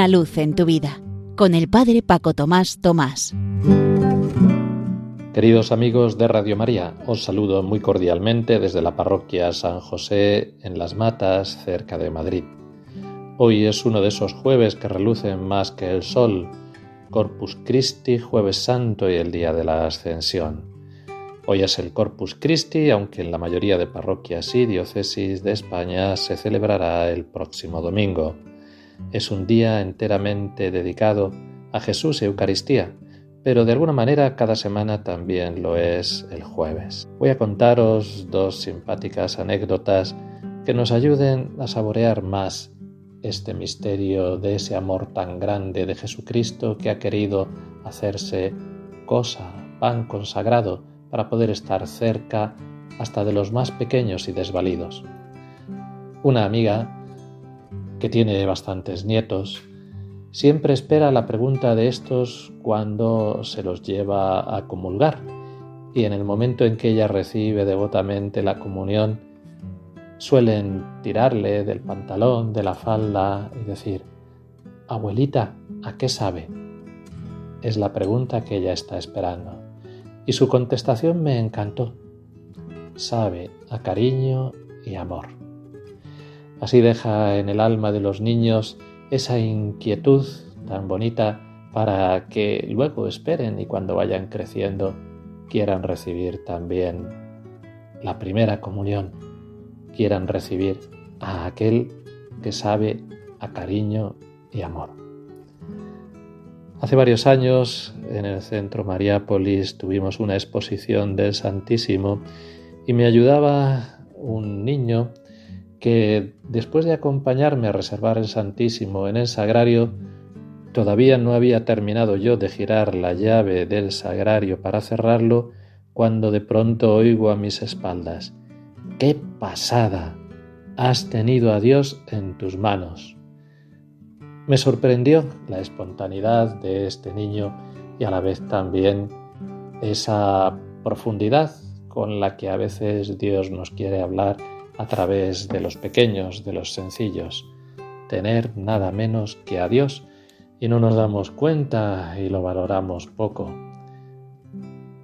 Una luz en tu vida con el Padre Paco Tomás Tomás. Queridos amigos de Radio María, os saludo muy cordialmente desde la parroquia San José en Las Matas, cerca de Madrid. Hoy es uno de esos jueves que relucen más que el sol, Corpus Christi, jueves santo y el día de la Ascensión. Hoy es el Corpus Christi, aunque en la mayoría de parroquias y diócesis de España se celebrará el próximo domingo. Es un día enteramente dedicado a Jesús Eucaristía, pero de alguna manera cada semana también lo es el jueves. Voy a contaros dos simpáticas anécdotas que nos ayuden a saborear más este misterio de ese amor tan grande de Jesucristo que ha querido hacerse cosa, pan consagrado, para poder estar cerca hasta de los más pequeños y desvalidos. Una amiga que tiene bastantes nietos, siempre espera la pregunta de estos cuando se los lleva a comulgar y en el momento en que ella recibe devotamente la comunión, suelen tirarle del pantalón, de la falda y decir, abuelita, ¿a qué sabe? Es la pregunta que ella está esperando. Y su contestación me encantó. Sabe a cariño y amor. Así deja en el alma de los niños esa inquietud tan bonita para que luego esperen y cuando vayan creciendo quieran recibir también la primera comunión, quieran recibir a aquel que sabe a cariño y amor. Hace varios años en el centro Mariápolis tuvimos una exposición del Santísimo y me ayudaba un niño que después de acompañarme a reservar el Santísimo en el sagrario, todavía no había terminado yo de girar la llave del sagrario para cerrarlo, cuando de pronto oigo a mis espaldas, ¡Qué pasada! Has tenido a Dios en tus manos. Me sorprendió la espontaneidad de este niño y a la vez también esa profundidad con la que a veces Dios nos quiere hablar a través de los pequeños, de los sencillos, tener nada menos que a Dios y no nos damos cuenta y lo valoramos poco.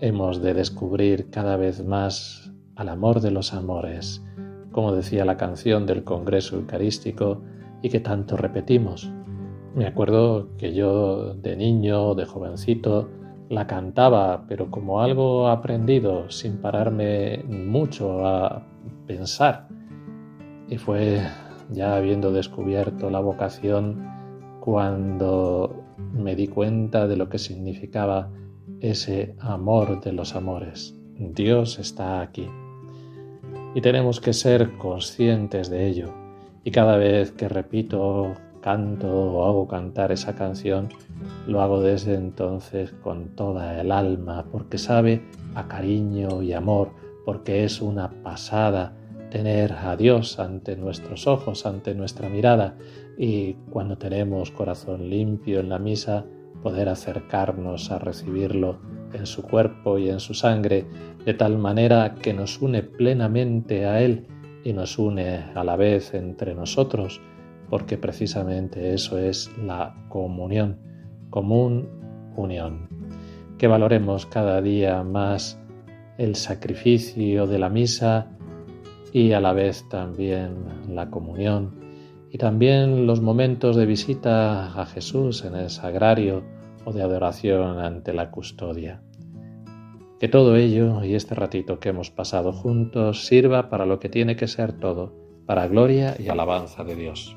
Hemos de descubrir cada vez más al amor de los amores, como decía la canción del Congreso Eucarístico y que tanto repetimos. Me acuerdo que yo de niño, de jovencito, la cantaba, pero como algo aprendido, sin pararme mucho a pensar. Y fue ya habiendo descubierto la vocación cuando me di cuenta de lo que significaba ese amor de los amores. Dios está aquí. Y tenemos que ser conscientes de ello. Y cada vez que repito, canto o hago cantar esa canción, lo hago desde entonces con toda el alma, porque sabe a cariño y amor, porque es una pasada tener a Dios ante nuestros ojos, ante nuestra mirada y cuando tenemos corazón limpio en la misa, poder acercarnos a recibirlo en su cuerpo y en su sangre, de tal manera que nos une plenamente a Él y nos une a la vez entre nosotros, porque precisamente eso es la comunión, común unión. Que valoremos cada día más el sacrificio de la misa y a la vez también la comunión y también los momentos de visita a Jesús en el sagrario o de adoración ante la custodia. Que todo ello y este ratito que hemos pasado juntos sirva para lo que tiene que ser todo, para gloria y alabanza de Dios.